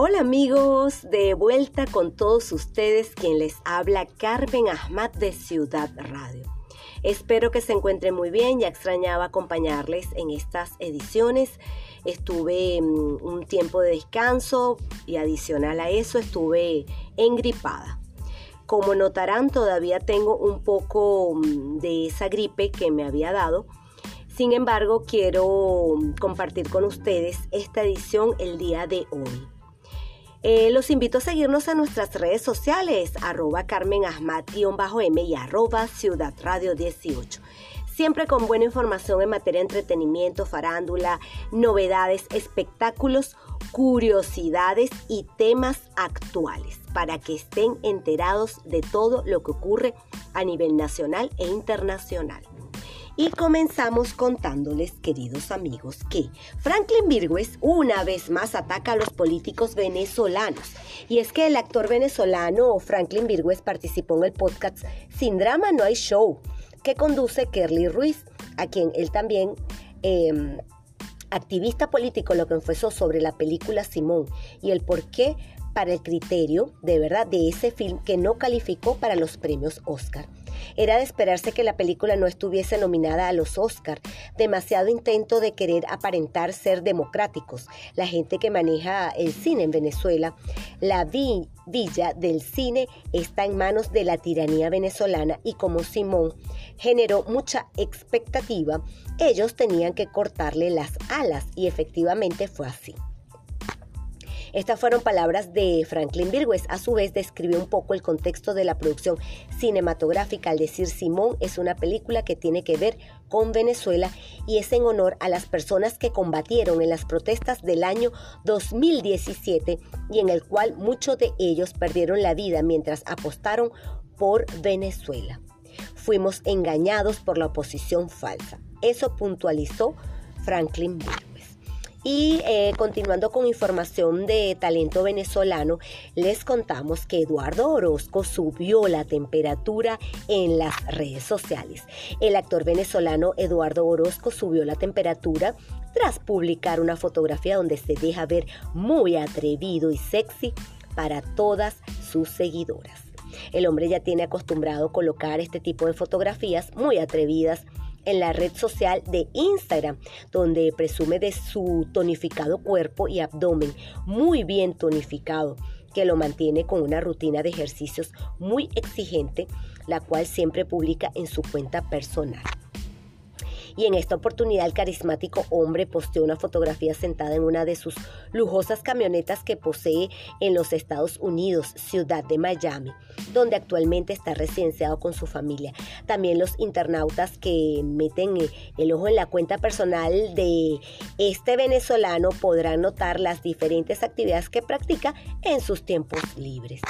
Hola amigos, de vuelta con todos ustedes quien les habla Carmen Ahmad de Ciudad Radio. Espero que se encuentren muy bien, ya extrañaba acompañarles en estas ediciones. Estuve mm, un tiempo de descanso y adicional a eso estuve engripada. Como notarán, todavía tengo un poco mm, de esa gripe que me había dado. Sin embargo, quiero mm, compartir con ustedes esta edición el día de hoy. Eh, los invito a seguirnos en nuestras redes sociales, arroba Carmen m y arroba Ciudad Radio 18. Siempre con buena información en materia de entretenimiento, farándula, novedades, espectáculos, curiosidades y temas actuales para que estén enterados de todo lo que ocurre a nivel nacional e internacional. Y comenzamos contándoles, queridos amigos, que Franklin Virgües una vez más ataca a los políticos venezolanos. Y es que el actor venezolano Franklin Virgües participó en el podcast Sin Drama No Hay Show, que conduce Kerly Ruiz, a quien él también... Em, activista político lo confesó sobre la película Simón y el por qué para el criterio de verdad de ese film que no calificó para los premios Oscar. Era de esperarse que la película no estuviese nominada a los Oscar. Demasiado intento de querer aparentar ser democráticos. La gente que maneja el cine en Venezuela, la villa del cine está en manos de la tiranía venezolana y como Simón generó mucha expectativa, ellos tenían que cortarle las alas y efectivamente fue así. Estas fueron palabras de Franklin Virgües. A su vez, describió un poco el contexto de la producción cinematográfica al decir Simón es una película que tiene que ver con Venezuela y es en honor a las personas que combatieron en las protestas del año 2017 y en el cual muchos de ellos perdieron la vida mientras apostaron por Venezuela. Fuimos engañados por la oposición falsa. Eso puntualizó Franklin Virgües. Y eh, continuando con información de talento venezolano, les contamos que Eduardo Orozco subió la temperatura en las redes sociales. El actor venezolano Eduardo Orozco subió la temperatura tras publicar una fotografía donde se deja ver muy atrevido y sexy para todas sus seguidoras. El hombre ya tiene acostumbrado colocar este tipo de fotografías muy atrevidas en la red social de Instagram, donde presume de su tonificado cuerpo y abdomen muy bien tonificado, que lo mantiene con una rutina de ejercicios muy exigente, la cual siempre publica en su cuenta personal y en esta oportunidad el carismático hombre posteó una fotografía sentada en una de sus lujosas camionetas que posee en los Estados Unidos, ciudad de Miami, donde actualmente está residenciado con su familia. También los internautas que meten el ojo en la cuenta personal de este venezolano podrán notar las diferentes actividades que practica en sus tiempos libres.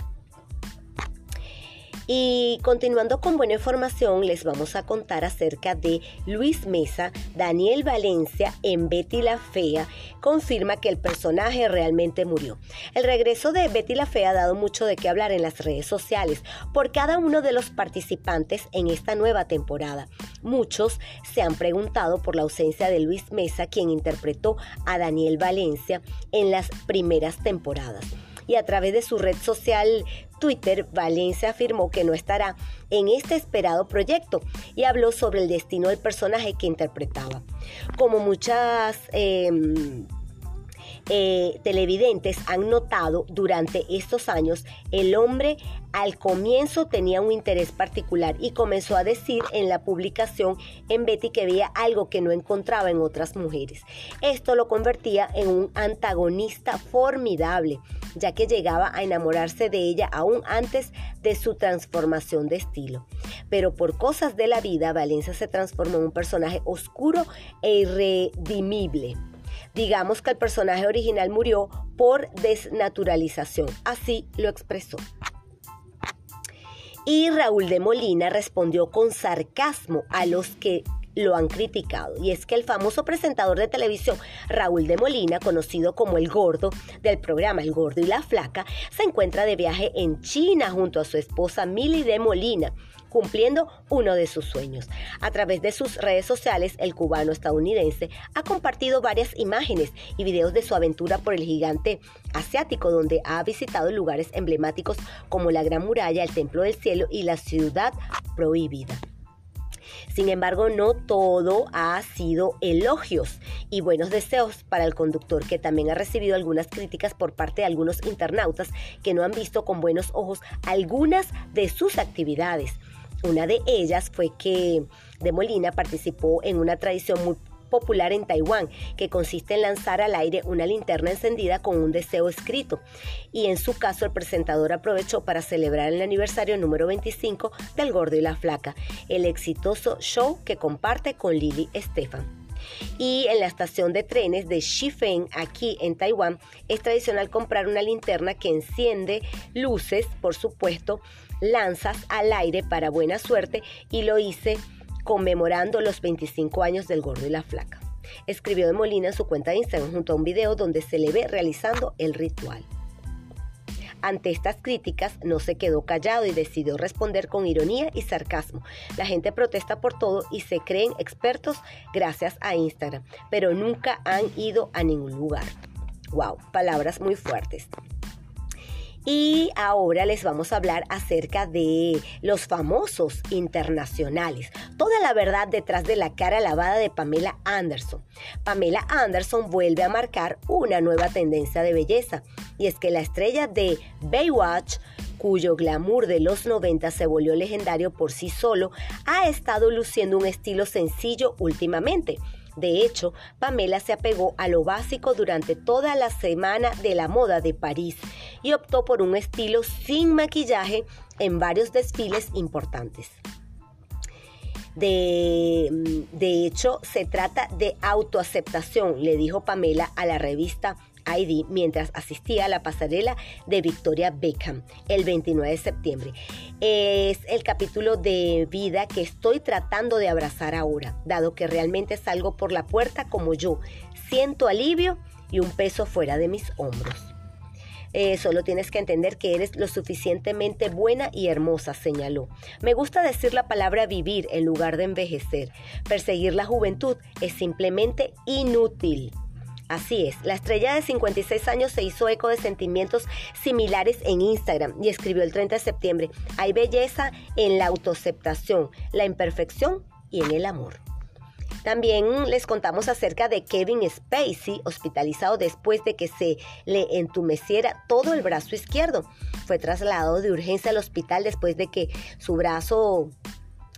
Y continuando con buena información, les vamos a contar acerca de Luis Mesa, Daniel Valencia en Betty la Fea, confirma que el personaje realmente murió. El regreso de Betty la Fea ha dado mucho de qué hablar en las redes sociales por cada uno de los participantes en esta nueva temporada. Muchos se han preguntado por la ausencia de Luis Mesa, quien interpretó a Daniel Valencia en las primeras temporadas y a través de su red social Twitter, Valencia afirmó que no estará en este esperado proyecto y habló sobre el destino del personaje que interpretaba. Como muchas... Em, eh, televidentes han notado durante estos años, el hombre al comienzo tenía un interés particular y comenzó a decir en la publicación en Betty que veía algo que no encontraba en otras mujeres. Esto lo convertía en un antagonista formidable, ya que llegaba a enamorarse de ella aún antes de su transformación de estilo. Pero por cosas de la vida, Valencia se transformó en un personaje oscuro e irredimible. Digamos que el personaje original murió por desnaturalización, así lo expresó. Y Raúl de Molina respondió con sarcasmo a los que lo han criticado. Y es que el famoso presentador de televisión Raúl de Molina, conocido como el gordo del programa El Gordo y la Flaca, se encuentra de viaje en China junto a su esposa Mili de Molina cumpliendo uno de sus sueños. A través de sus redes sociales, el cubano estadounidense ha compartido varias imágenes y videos de su aventura por el gigante asiático, donde ha visitado lugares emblemáticos como la Gran Muralla, el Templo del Cielo y la Ciudad Prohibida. Sin embargo, no todo ha sido elogios y buenos deseos para el conductor, que también ha recibido algunas críticas por parte de algunos internautas que no han visto con buenos ojos algunas de sus actividades. Una de ellas fue que De Molina participó en una tradición muy popular en Taiwán, que consiste en lanzar al aire una linterna encendida con un deseo escrito. Y en su caso, el presentador aprovechó para celebrar el aniversario número 25 del Gordo y la Flaca, el exitoso show que comparte con Lily Estefan. Y en la estación de trenes de Shifeng, aquí en Taiwán, es tradicional comprar una linterna que enciende luces, por supuesto, lanzas al aire para buena suerte y lo hice conmemorando los 25 años del gordo y la flaca. Escribió de Molina en su cuenta de Instagram junto a un video donde se le ve realizando el ritual. Ante estas críticas no se quedó callado y decidió responder con ironía y sarcasmo. La gente protesta por todo y se creen expertos gracias a Instagram, pero nunca han ido a ningún lugar. Wow, palabras muy fuertes. Y ahora les vamos a hablar acerca de los famosos internacionales. Toda la verdad detrás de la cara lavada de Pamela Anderson. Pamela Anderson vuelve a marcar una nueva tendencia de belleza. Y es que la estrella de Baywatch cuyo glamour de los 90 se volvió legendario por sí solo, ha estado luciendo un estilo sencillo últimamente. De hecho, Pamela se apegó a lo básico durante toda la semana de la moda de París y optó por un estilo sin maquillaje en varios desfiles importantes. De, de, hecho, se trata de autoaceptación, le dijo Pamela a la revista ID mientras asistía a la pasarela de Victoria Beckham el 29 de septiembre. Es el capítulo de vida que estoy tratando de abrazar ahora, dado que realmente salgo por la puerta como yo. Siento alivio y un peso fuera de mis hombros. Eh, solo tienes que entender que eres lo suficientemente buena y hermosa, señaló. Me gusta decir la palabra vivir en lugar de envejecer. Perseguir la juventud es simplemente inútil. Así es, la estrella de 56 años se hizo eco de sentimientos similares en Instagram y escribió el 30 de septiembre, hay belleza en la autoaceptación, la imperfección y en el amor. También les contamos acerca de Kevin Spacey, hospitalizado después de que se le entumeciera todo el brazo izquierdo. Fue trasladado de urgencia al hospital después de que su brazo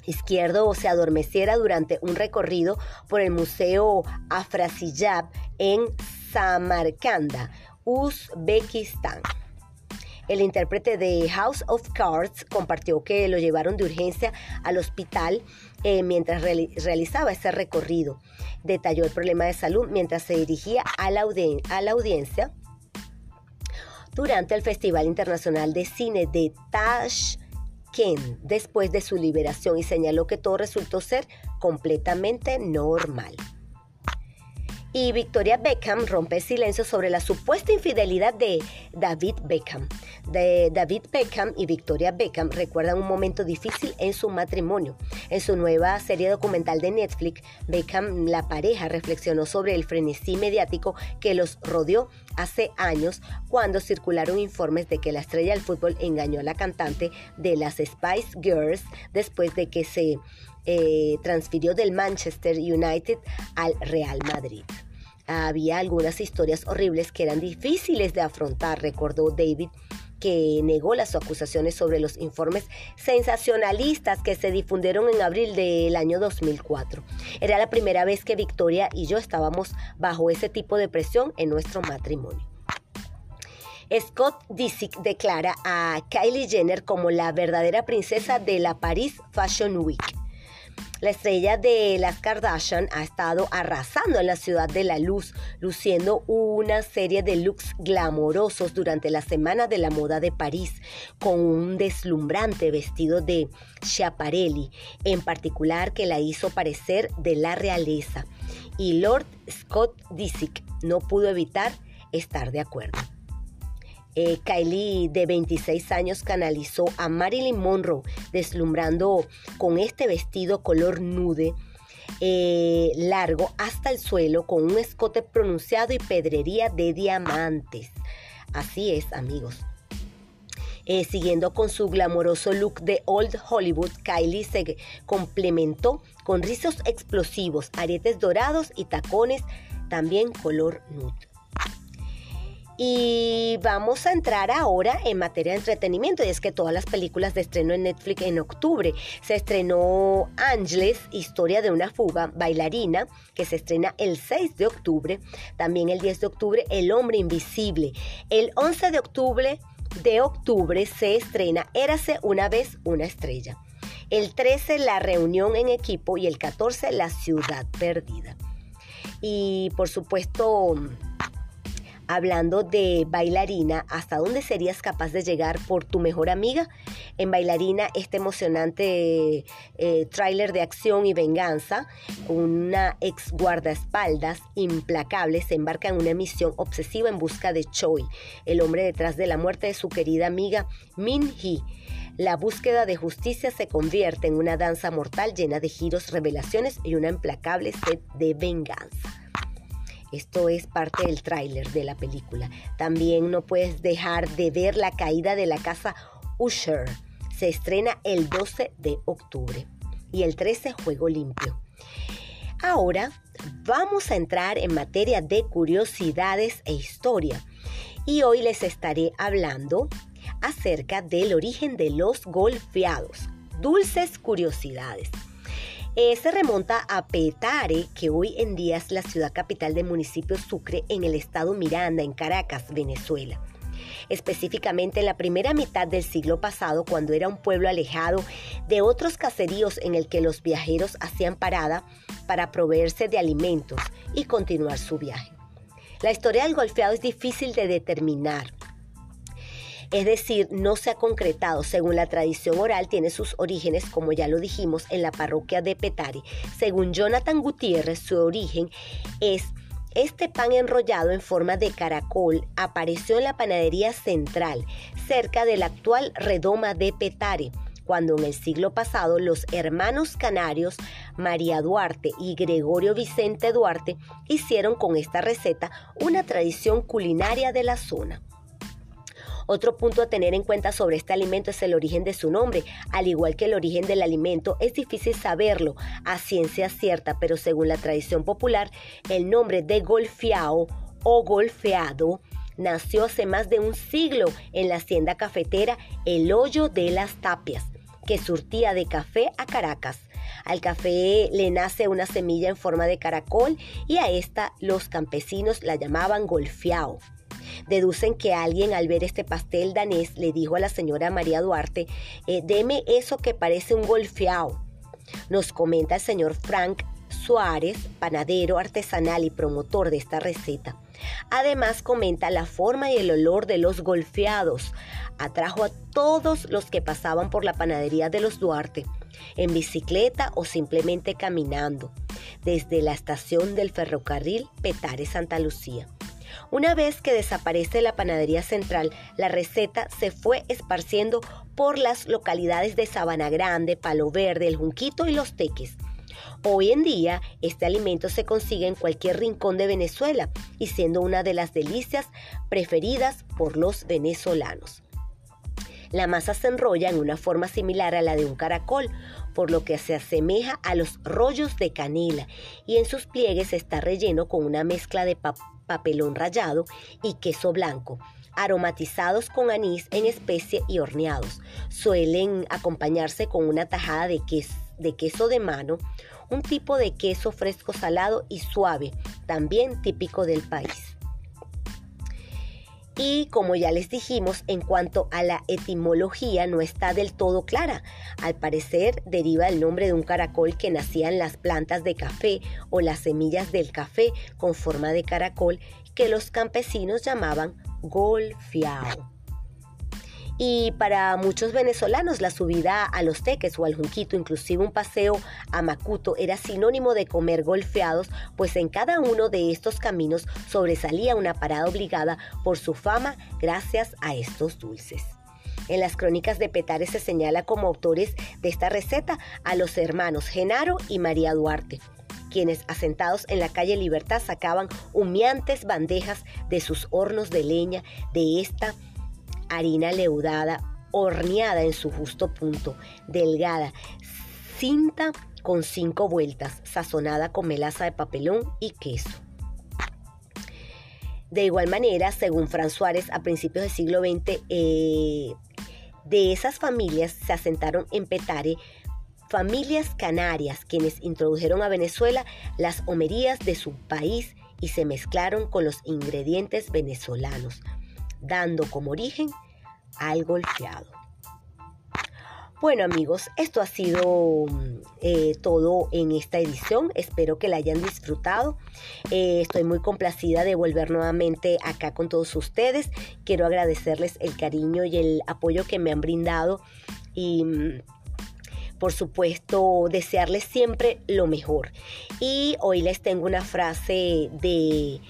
izquierdo se adormeciera durante un recorrido por el Museo Afrasiyab en Samarcanda, Uzbekistán. El intérprete de House of Cards compartió que lo llevaron de urgencia al hospital eh, mientras realizaba ese recorrido. Detalló el problema de salud mientras se dirigía a la, a la audiencia durante el Festival Internacional de Cine de Taj Ken después de su liberación y señaló que todo resultó ser completamente normal. Y Victoria Beckham rompe silencio sobre la supuesta infidelidad de David Beckham. De David Beckham y Victoria Beckham recuerdan un momento difícil en su matrimonio. En su nueva serie documental de Netflix, Beckham, la pareja, reflexionó sobre el frenesí mediático que los rodeó hace años cuando circularon informes de que la estrella del fútbol engañó a la cantante de las Spice Girls después de que se eh, transfirió del Manchester United al Real Madrid. Había algunas historias horribles que eran difíciles de afrontar, recordó David que negó las acusaciones sobre los informes sensacionalistas que se difundieron en abril del año 2004. Era la primera vez que Victoria y yo estábamos bajo ese tipo de presión en nuestro matrimonio. Scott Disick declara a Kylie Jenner como la verdadera princesa de la Paris Fashion Week. La estrella de las Kardashian ha estado arrasando en la ciudad de la luz, luciendo una serie de looks glamorosos durante la Semana de la Moda de París, con un deslumbrante vestido de Schiaparelli, en particular que la hizo parecer de la realeza. Y Lord Scott Disick no pudo evitar estar de acuerdo. Eh, Kylie, de 26 años, canalizó a Marilyn Monroe, deslumbrando con este vestido color nude eh, largo hasta el suelo, con un escote pronunciado y pedrería de diamantes. Así es, amigos. Eh, siguiendo con su glamoroso look de Old Hollywood, Kylie se complementó con rizos explosivos, aretes dorados y tacones también color nude. Y vamos a entrar ahora en materia de entretenimiento, y es que todas las películas de estreno en Netflix en octubre. Se estrenó Ángeles, historia de una fuga, bailarina, que se estrena el 6 de octubre. También el 10 de octubre, El hombre invisible. El 11 de octubre, de octubre se estrena Érase una vez una estrella. El 13, La reunión en equipo. Y el 14, La ciudad perdida. Y por supuesto hablando de bailarina, ¿hasta dónde serías capaz de llegar por tu mejor amiga? En bailarina, este emocionante eh, tráiler de acción y venganza, una ex guardaespaldas implacable se embarca en una misión obsesiva en busca de Choi, el hombre detrás de la muerte de su querida amiga Min Hee. La búsqueda de justicia se convierte en una danza mortal llena de giros, revelaciones y una implacable sed de venganza. Esto es parte del tráiler de la película. También no puedes dejar de ver la caída de la casa Usher. Se estrena el 12 de octubre y el 13 Juego Limpio. Ahora vamos a entrar en materia de curiosidades e historia. Y hoy les estaré hablando acerca del origen de los golfeados. Dulces curiosidades. Eh, se remonta a Petare, que hoy en día es la ciudad capital del municipio Sucre en el estado Miranda, en Caracas, Venezuela. Específicamente en la primera mitad del siglo pasado, cuando era un pueblo alejado de otros caseríos en el que los viajeros hacían parada para proveerse de alimentos y continuar su viaje. La historia del golfeado es difícil de determinar, es decir, no se ha concretado. Según la tradición oral, tiene sus orígenes, como ya lo dijimos, en la parroquia de Petare. Según Jonathan Gutiérrez, su origen es este pan enrollado en forma de caracol apareció en la panadería central, cerca de la actual redoma de Petare, cuando en el siglo pasado los hermanos canarios María Duarte y Gregorio Vicente Duarte hicieron con esta receta una tradición culinaria de la zona. Otro punto a tener en cuenta sobre este alimento es el origen de su nombre. Al igual que el origen del alimento, es difícil saberlo a ciencia cierta, pero según la tradición popular, el nombre de golfiao o golfeado nació hace más de un siglo en la hacienda cafetera El Hoyo de las Tapias, que surtía de café a Caracas. Al café le nace una semilla en forma de caracol y a esta los campesinos la llamaban golfiao. Deducen que alguien al ver este pastel danés le dijo a la señora María Duarte, eh, deme eso que parece un golfeado. Nos comenta el señor Frank Suárez, panadero artesanal y promotor de esta receta. Además comenta la forma y el olor de los golfeados. Atrajo a todos los que pasaban por la panadería de los Duarte, en bicicleta o simplemente caminando, desde la estación del ferrocarril Petare Santa Lucía. Una vez que desaparece la panadería central, la receta se fue esparciendo por las localidades de Sabana Grande, Palo Verde, El Junquito y Los Teques. Hoy en día, este alimento se consigue en cualquier rincón de Venezuela y siendo una de las delicias preferidas por los venezolanos. La masa se enrolla en una forma similar a la de un caracol, por lo que se asemeja a los rollos de canela y en sus pliegues está relleno con una mezcla de papelón rallado y queso blanco aromatizados con anís en especie y horneados. Suelen acompañarse con una tajada de queso, de queso de mano, un tipo de queso fresco salado y suave, también típico del país. Y como ya les dijimos, en cuanto a la etimología no está del todo clara. Al parecer deriva del nombre de un caracol que nacía en las plantas de café o las semillas del café con forma de caracol que los campesinos llamaban golfiao. Y para muchos venezolanos la subida a los teques o al junquito, inclusive un paseo a Macuto, era sinónimo de comer golfeados, pues en cada uno de estos caminos sobresalía una parada obligada por su fama gracias a estos dulces. En las crónicas de Petare se señala como autores de esta receta a los hermanos Genaro y María Duarte, quienes asentados en la calle Libertad sacaban humeantes bandejas de sus hornos de leña de esta harina leudada, horneada en su justo punto, delgada, cinta con cinco vueltas, sazonada con melaza de papelón y queso. De igual manera, según Fran Suárez, a principios del siglo XX, eh, de esas familias se asentaron en Petare familias canarias quienes introdujeron a Venezuela las homerías de su país y se mezclaron con los ingredientes venezolanos, dando como origen al golpeado. Bueno amigos, esto ha sido eh, todo en esta edición. Espero que la hayan disfrutado. Eh, estoy muy complacida de volver nuevamente acá con todos ustedes. Quiero agradecerles el cariño y el apoyo que me han brindado y mm, por supuesto desearles siempre lo mejor. Y hoy les tengo una frase de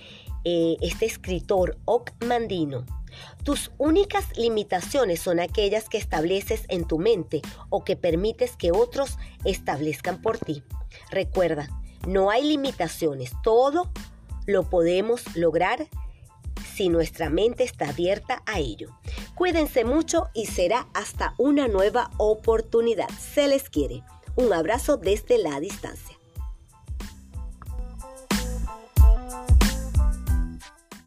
eh, este escritor Oc Mandino tus únicas limitaciones son aquellas que estableces en tu mente o que permites que otros establezcan por ti. Recuerda, no hay limitaciones, todo lo podemos lograr si nuestra mente está abierta a ello. Cuídense mucho y será hasta una nueva oportunidad. Se les quiere. Un abrazo desde la distancia.